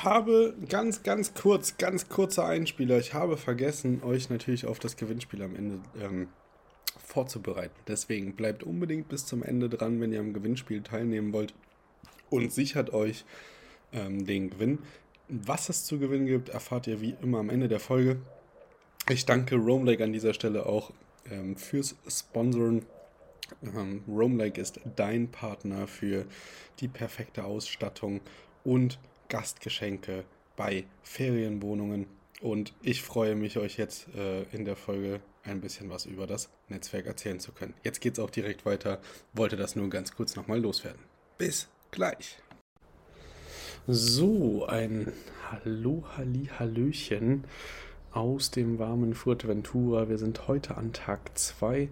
Ich habe ganz, ganz kurz, ganz kurzer Einspieler. Ich habe vergessen, euch natürlich auf das Gewinnspiel am Ende ähm, vorzubereiten. Deswegen bleibt unbedingt bis zum Ende dran, wenn ihr am Gewinnspiel teilnehmen wollt und sichert euch ähm, den Gewinn. Was es zu gewinnen gibt, erfahrt ihr wie immer am Ende der Folge. Ich danke Roamlake an dieser Stelle auch ähm, fürs Sponsoren ähm, Roam Lake ist dein Partner für die perfekte Ausstattung und Gastgeschenke bei Ferienwohnungen. Und ich freue mich, euch jetzt äh, in der Folge ein bisschen was über das Netzwerk erzählen zu können. Jetzt geht es auch direkt weiter. Wollte das nur ganz kurz nochmal loswerden. Bis gleich. So, ein Hallo, Halli, Hallöchen aus dem warmen Fuerteventura. Wir sind heute an Tag 2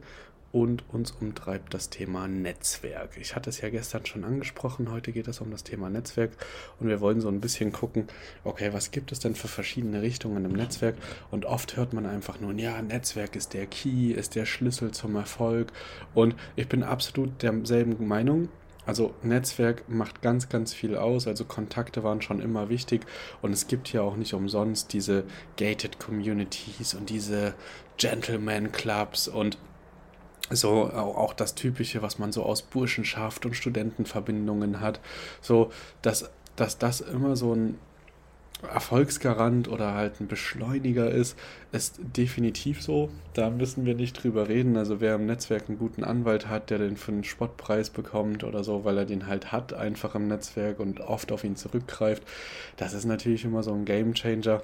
und uns umtreibt das Thema Netzwerk. Ich hatte es ja gestern schon angesprochen, heute geht es um das Thema Netzwerk und wir wollen so ein bisschen gucken, okay, was gibt es denn für verschiedene Richtungen im Netzwerk und oft hört man einfach nur, ja, Netzwerk ist der Key, ist der Schlüssel zum Erfolg und ich bin absolut derselben Meinung. Also Netzwerk macht ganz, ganz viel aus. Also Kontakte waren schon immer wichtig. Und es gibt ja auch nicht umsonst diese Gated Communities und diese Gentleman Clubs und so auch das Typische, was man so aus Burschenschaft und Studentenverbindungen hat, so dass, dass das immer so ein Erfolgsgarant oder halt ein Beschleuniger ist, ist definitiv so. Da müssen wir nicht drüber reden. Also wer im Netzwerk einen guten Anwalt hat, der den für einen Spottpreis bekommt oder so, weil er den halt hat, einfach im Netzwerk und oft auf ihn zurückgreift, das ist natürlich immer so ein Gamechanger.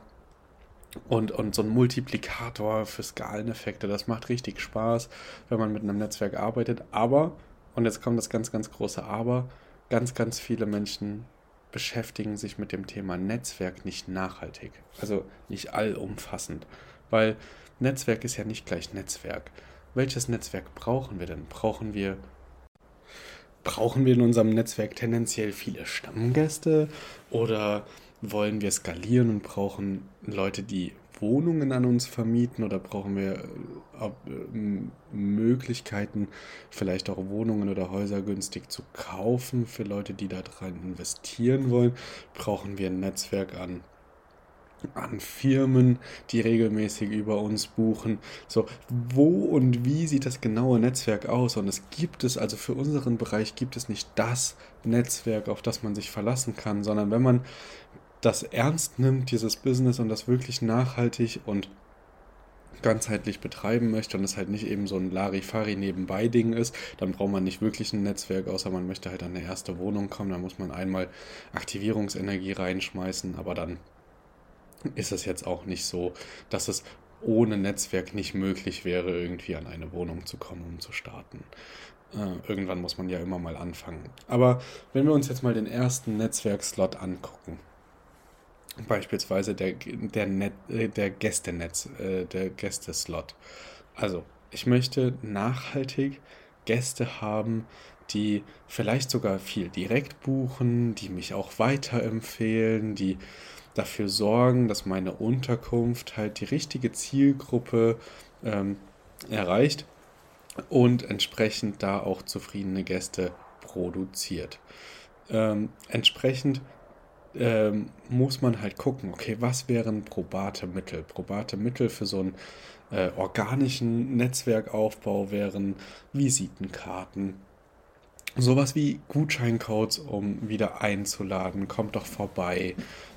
Und, und so ein Multiplikator für Skaleneffekte, das macht richtig Spaß, wenn man mit einem Netzwerk arbeitet. Aber, und jetzt kommt das ganz, ganz große Aber, ganz, ganz viele Menschen beschäftigen sich mit dem Thema Netzwerk nicht nachhaltig. Also nicht allumfassend. Weil Netzwerk ist ja nicht gleich Netzwerk. Welches Netzwerk brauchen wir denn? Brauchen wir brauchen wir in unserem Netzwerk tendenziell viele Stammgäste oder wollen wir skalieren und brauchen Leute, die Wohnungen an uns vermieten oder brauchen wir äh, äh, Möglichkeiten, vielleicht auch Wohnungen oder Häuser günstig zu kaufen für Leute, die da dran investieren wollen? Brauchen wir ein Netzwerk an an Firmen, die regelmäßig über uns buchen. So, wo und wie sieht das genaue Netzwerk aus? Und es gibt es, also für unseren Bereich gibt es nicht das Netzwerk, auf das man sich verlassen kann, sondern wenn man das ernst nimmt, dieses Business und das wirklich nachhaltig und ganzheitlich betreiben möchte und es halt nicht eben so ein Larifari nebenbei Ding ist, dann braucht man nicht wirklich ein Netzwerk, außer man möchte halt an eine erste Wohnung kommen, da muss man einmal Aktivierungsenergie reinschmeißen, aber dann ist es jetzt auch nicht so, dass es ohne Netzwerk nicht möglich wäre, irgendwie an eine Wohnung zu kommen, um zu starten. Äh, irgendwann muss man ja immer mal anfangen. Aber wenn wir uns jetzt mal den ersten Netzwerkslot angucken, Beispielsweise der, der, Net, äh, der Gästenetz, äh, der Gästeslot. Also, ich möchte nachhaltig Gäste haben, die vielleicht sogar viel direkt buchen, die mich auch weiterempfehlen, die dafür sorgen, dass meine Unterkunft halt die richtige Zielgruppe ähm, erreicht und entsprechend da auch zufriedene Gäste produziert. Ähm, entsprechend ähm, muss man halt gucken, okay, was wären probate Mittel? Probate Mittel für so einen äh, organischen Netzwerkaufbau wären Visitenkarten, sowas wie Gutscheincodes, um wieder einzuladen, kommt doch vorbei.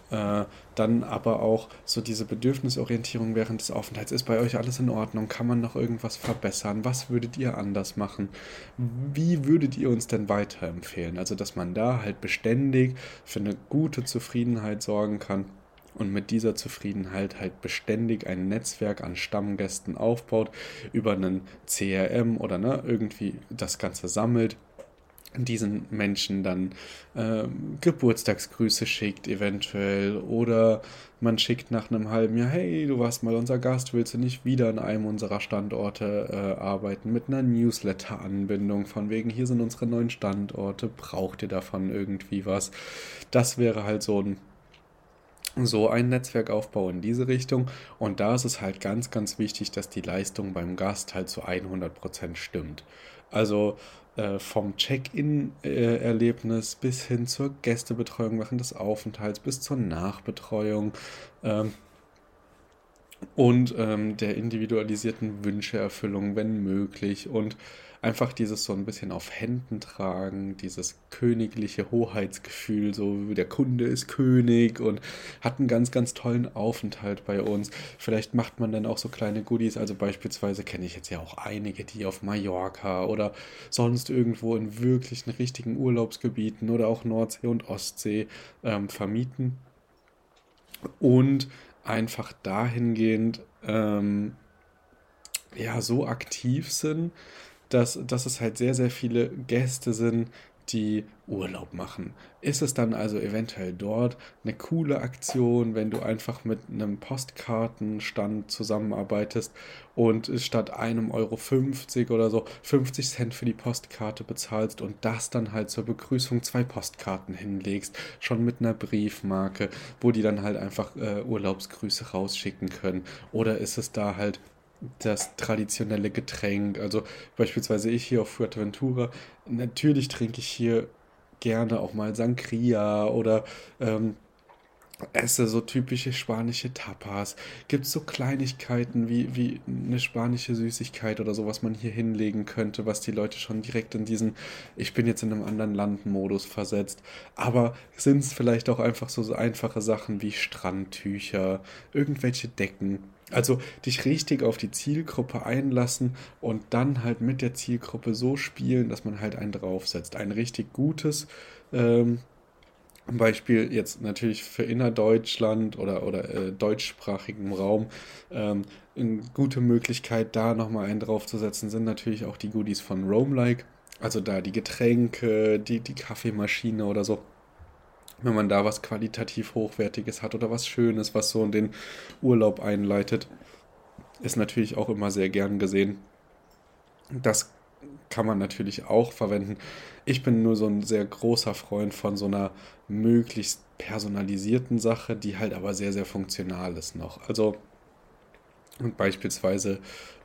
Äh, dann aber auch so diese Bedürfnisorientierung während des Aufenthalts. Ist bei euch alles in Ordnung? Kann man noch irgendwas verbessern? Was würdet ihr anders machen? Wie würdet ihr uns denn weiterempfehlen? Also, dass man da halt beständig für eine gute Zufriedenheit sorgen kann und mit dieser Zufriedenheit halt beständig ein Netzwerk an Stammgästen aufbaut, über einen CRM oder ne, irgendwie das Ganze sammelt diesen Menschen dann äh, Geburtstagsgrüße schickt eventuell oder man schickt nach einem halben Jahr, hey, du warst mal unser Gast, willst du nicht wieder an einem unserer Standorte äh, arbeiten mit einer Newsletter-Anbindung von wegen, hier sind unsere neuen Standorte, braucht ihr davon irgendwie was? Das wäre halt so ein so ein Netzwerkaufbau in diese Richtung. Und da ist es halt ganz, ganz wichtig, dass die Leistung beim Gast halt zu 100% stimmt. Also äh, vom Check-in-Erlebnis bis hin zur Gästebetreuung während des Aufenthalts bis zur Nachbetreuung. Ähm, und ähm, der individualisierten Wünscheerfüllung, wenn möglich. Und einfach dieses so ein bisschen auf Händen tragen, dieses königliche Hoheitsgefühl, so der Kunde ist König und hat einen ganz, ganz tollen Aufenthalt bei uns. Vielleicht macht man dann auch so kleine Goodies, also beispielsweise kenne ich jetzt ja auch einige, die auf Mallorca oder sonst irgendwo in wirklichen richtigen Urlaubsgebieten oder auch Nordsee und Ostsee ähm, vermieten. Und einfach dahingehend ähm, ja so aktiv sind, dass, dass es halt sehr, sehr viele Gäste sind, die Urlaub machen. Ist es dann also eventuell dort eine coole Aktion, wenn du einfach mit einem Postkartenstand zusammenarbeitest und statt einem Euro 50 oder so 50 Cent für die Postkarte bezahlst und das dann halt zur Begrüßung zwei Postkarten hinlegst, schon mit einer Briefmarke, wo die dann halt einfach äh, Urlaubsgrüße rausschicken können. Oder ist es da halt das traditionelle Getränk. Also beispielsweise ich hier auf Fuerteventura, natürlich trinke ich hier gerne auch mal Sangria oder ähm, esse so typische spanische Tapas. Gibt es so Kleinigkeiten wie, wie eine spanische Süßigkeit oder so, was man hier hinlegen könnte, was die Leute schon direkt in diesen Ich bin jetzt in einem anderen Land-Modus versetzt. Aber sind es vielleicht auch einfach so, so einfache Sachen wie Strandtücher, irgendwelche Decken? Also dich richtig auf die Zielgruppe einlassen und dann halt mit der Zielgruppe so spielen, dass man halt einen draufsetzt. Ein richtig gutes ähm, Beispiel jetzt natürlich für innerdeutschland oder, oder äh, deutschsprachigen Raum. Ähm, eine gute Möglichkeit, da nochmal einen draufzusetzen, sind natürlich auch die Goodies von Roam-like. Also da die Getränke, die, die Kaffeemaschine oder so wenn man da was qualitativ Hochwertiges hat oder was Schönes, was so in den Urlaub einleitet, ist natürlich auch immer sehr gern gesehen. Das kann man natürlich auch verwenden. Ich bin nur so ein sehr großer Freund von so einer möglichst personalisierten Sache, die halt aber sehr, sehr funktional ist noch. Also und beispielsweise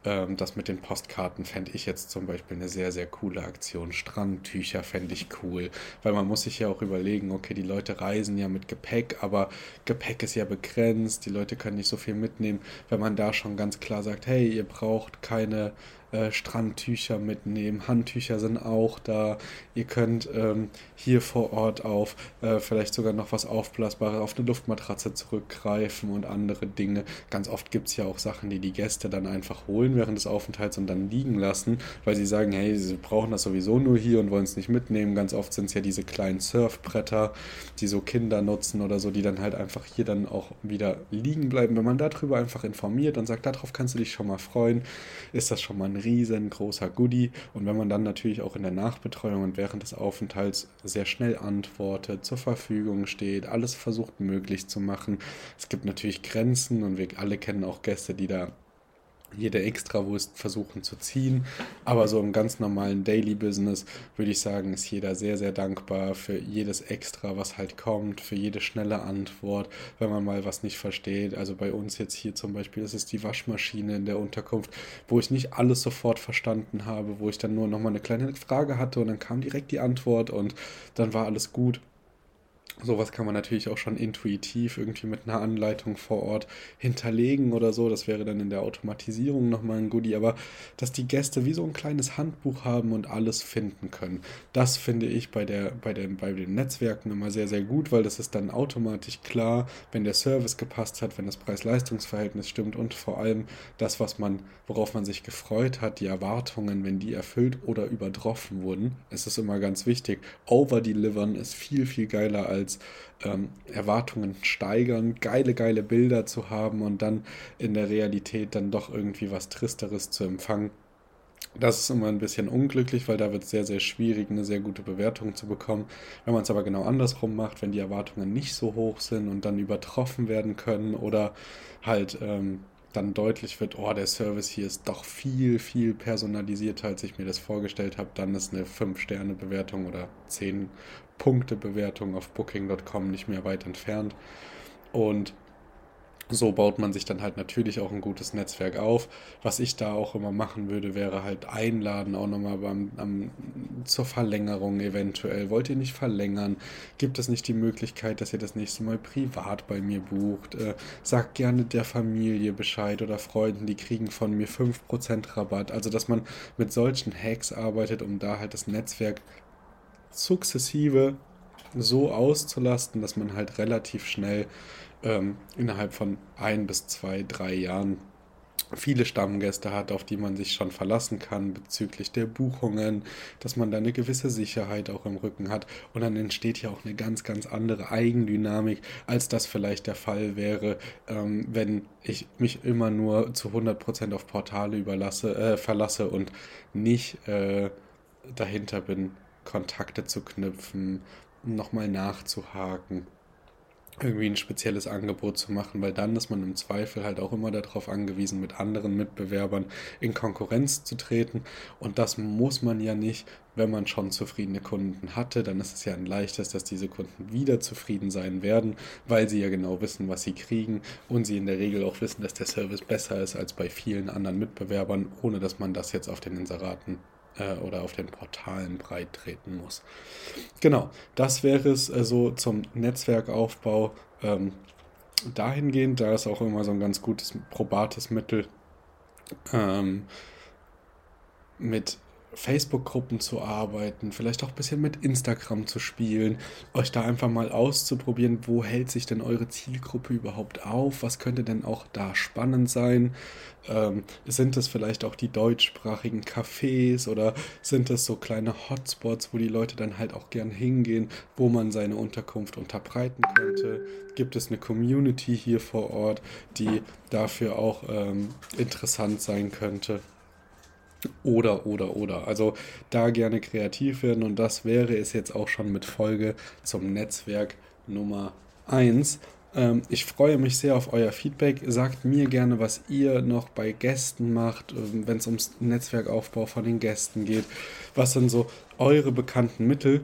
ähm, das mit den Postkarten fände ich jetzt zum Beispiel eine sehr, sehr coole Aktion. Strandtücher fände ich cool, weil man muss sich ja auch überlegen, okay, die Leute reisen ja mit Gepäck, aber Gepäck ist ja begrenzt, die Leute können nicht so viel mitnehmen. Wenn man da schon ganz klar sagt, hey, ihr braucht keine äh, Strandtücher mitnehmen. Handtücher sind auch da. Ihr könnt ähm, hier vor Ort auf äh, vielleicht sogar noch was Aufblasbares, auf eine Luftmatratze zurückgreifen und andere Dinge. Ganz oft gibt es ja auch Sachen, die die Gäste dann einfach holen während des Aufenthalts und dann liegen lassen, weil sie sagen, hey, sie brauchen das sowieso nur hier und wollen es nicht mitnehmen. Ganz oft sind es ja diese kleinen Surfbretter, die so Kinder nutzen oder so, die dann halt einfach hier dann auch wieder liegen bleiben. Wenn man darüber einfach informiert und sagt, darauf kannst du dich schon mal freuen, ist das schon mal ein riesengroßer Goodie. Und wenn man dann natürlich auch in der Nachbetreuung und während des Aufenthalts sehr schnell antwortet, zur Verfügung steht, alles versucht möglich zu machen. Es gibt natürlich Grenzen und wir alle kennen auch Gäste, die da jede Extrawurst versuchen zu ziehen. Aber so im ganz normalen Daily Business würde ich sagen, ist jeder sehr, sehr dankbar für jedes Extra, was halt kommt, für jede schnelle Antwort, wenn man mal was nicht versteht. Also bei uns jetzt hier zum Beispiel, das ist die Waschmaschine in der Unterkunft, wo ich nicht alles sofort verstanden habe, wo ich dann nur nochmal eine kleine Frage hatte und dann kam direkt die Antwort und dann war alles gut. Sowas kann man natürlich auch schon intuitiv irgendwie mit einer Anleitung vor Ort hinterlegen oder so. Das wäre dann in der Automatisierung nochmal ein Goodie. Aber dass die Gäste wie so ein kleines Handbuch haben und alles finden können, das finde ich bei, der, bei, den, bei den Netzwerken immer sehr, sehr gut, weil das ist dann automatisch klar, wenn der Service gepasst hat, wenn das Preis-Leistungs-Verhältnis stimmt und vor allem das, was man, worauf man sich gefreut hat, die Erwartungen, wenn die erfüllt oder übertroffen wurden. Es ist immer ganz wichtig. Overdelivern ist viel, viel geiler als als ähm, Erwartungen steigern, geile, geile Bilder zu haben und dann in der Realität dann doch irgendwie was Tristeres zu empfangen. Das ist immer ein bisschen unglücklich, weil da wird es sehr, sehr schwierig, eine sehr gute Bewertung zu bekommen. Wenn man es aber genau andersrum macht, wenn die Erwartungen nicht so hoch sind und dann übertroffen werden können oder halt ähm, dann deutlich wird, oh, der Service hier ist doch viel, viel personalisierter, als ich mir das vorgestellt habe, dann ist eine 5-Sterne-Bewertung oder 10-Punkte-Bewertung auf Booking.com nicht mehr weit entfernt. Und so baut man sich dann halt natürlich auch ein gutes Netzwerk auf. Was ich da auch immer machen würde, wäre halt einladen, auch nochmal beim, am, zur Verlängerung eventuell. Wollt ihr nicht verlängern? Gibt es nicht die Möglichkeit, dass ihr das nächste Mal privat bei mir bucht? Äh, sagt gerne der Familie Bescheid oder Freunden, die kriegen von mir 5% Rabatt. Also, dass man mit solchen Hacks arbeitet, um da halt das Netzwerk sukzessive so auszulasten, dass man halt relativ schnell ähm, innerhalb von ein bis zwei, drei Jahren viele Stammgäste hat, auf die man sich schon verlassen kann bezüglich der Buchungen, dass man da eine gewisse Sicherheit auch im Rücken hat. Und dann entsteht ja auch eine ganz, ganz andere Eigendynamik, als das vielleicht der Fall wäre, ähm, wenn ich mich immer nur zu 100% auf Portale überlasse, äh, verlasse und nicht äh, dahinter bin, Kontakte zu knüpfen, nochmal nachzuhaken irgendwie ein spezielles Angebot zu machen, weil dann ist man im Zweifel halt auch immer darauf angewiesen, mit anderen Mitbewerbern in Konkurrenz zu treten. Und das muss man ja nicht, wenn man schon zufriedene Kunden hatte. Dann ist es ja ein leichtes, dass diese Kunden wieder zufrieden sein werden, weil sie ja genau wissen, was sie kriegen und sie in der Regel auch wissen, dass der Service besser ist als bei vielen anderen Mitbewerbern, ohne dass man das jetzt auf den Inseraten äh, oder auf den Portalen breit treten muss. Genau, das wäre es äh, so zum Netzwerkaufbau. Ähm, dahingehend, da ist auch immer so ein ganz gutes, probates Mittel ähm, mit Facebook-Gruppen zu arbeiten, vielleicht auch ein bisschen mit Instagram zu spielen, euch da einfach mal auszuprobieren, wo hält sich denn eure Zielgruppe überhaupt auf, was könnte denn auch da spannend sein, ähm, sind es vielleicht auch die deutschsprachigen Cafés oder sind es so kleine Hotspots, wo die Leute dann halt auch gern hingehen, wo man seine Unterkunft unterbreiten könnte, gibt es eine Community hier vor Ort, die dafür auch ähm, interessant sein könnte. Oder, oder, oder. Also da gerne kreativ werden und das wäre es jetzt auch schon mit Folge zum Netzwerk Nummer 1. Ähm, ich freue mich sehr auf euer Feedback. Sagt mir gerne, was ihr noch bei Gästen macht, ähm, wenn es ums Netzwerkaufbau von den Gästen geht. Was sind so eure bekannten Mittel?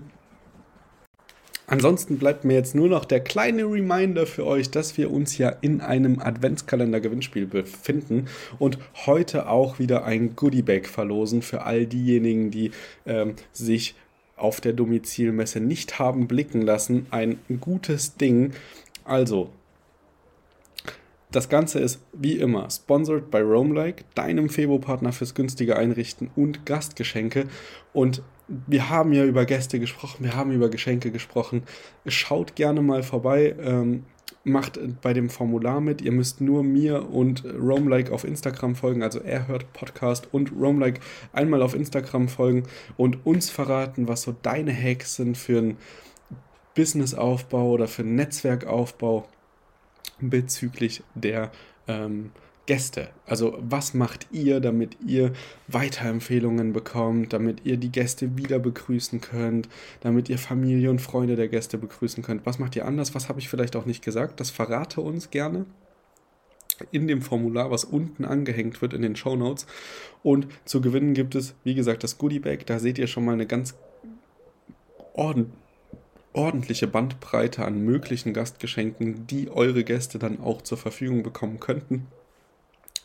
Ansonsten bleibt mir jetzt nur noch der kleine Reminder für euch, dass wir uns ja in einem Adventskalender-Gewinnspiel befinden und heute auch wieder ein Goodiebag verlosen für all diejenigen, die ähm, sich auf der Domizilmesse nicht haben blicken lassen. Ein gutes Ding. Also, das Ganze ist wie immer sponsored by Roamlike, deinem Febo-Partner fürs günstige Einrichten und Gastgeschenke. Und wir haben ja über Gäste gesprochen, wir haben über Geschenke gesprochen. Schaut gerne mal vorbei, ähm, macht bei dem Formular mit. Ihr müsst nur mir und Roamlike auf Instagram folgen, also er hört Podcast und Roamlike einmal auf Instagram folgen und uns verraten, was so deine Hacks sind für einen Businessaufbau oder für einen Netzwerkaufbau bezüglich der ähm, Gäste. Also was macht ihr, damit ihr Weiterempfehlungen bekommt, damit ihr die Gäste wieder begrüßen könnt, damit ihr Familie und Freunde der Gäste begrüßen könnt? Was macht ihr anders? Was habe ich vielleicht auch nicht gesagt? Das verrate uns gerne. in dem Formular, was unten angehängt wird in den Show Notes. Und zu gewinnen gibt es, wie gesagt, das Goodie Bag. Da seht ihr schon mal eine ganz ordentliche ordentliche Bandbreite an möglichen Gastgeschenken, die eure Gäste dann auch zur Verfügung bekommen könnten.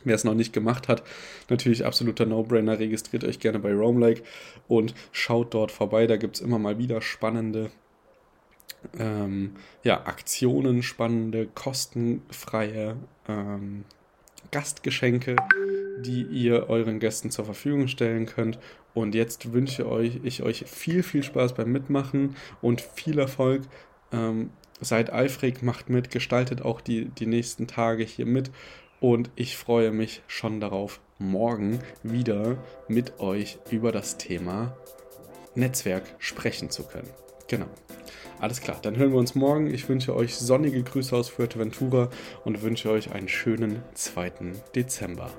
Wer es noch nicht gemacht hat, natürlich absoluter No-Brainer, registriert euch gerne bei Roamlike und schaut dort vorbei. Da gibt es immer mal wieder spannende ähm, ja, Aktionen, spannende, kostenfreie ähm, Gastgeschenke, die ihr euren Gästen zur Verfügung stellen könnt. Und jetzt wünsche euch, ich euch viel, viel Spaß beim Mitmachen und viel Erfolg. Ähm, seid eifrig, macht mit, gestaltet auch die, die nächsten Tage hier mit. Und ich freue mich schon darauf, morgen wieder mit euch über das Thema Netzwerk sprechen zu können. Genau. Alles klar, dann hören wir uns morgen. Ich wünsche euch sonnige Grüße aus Fuerteventura und wünsche euch einen schönen 2. Dezember.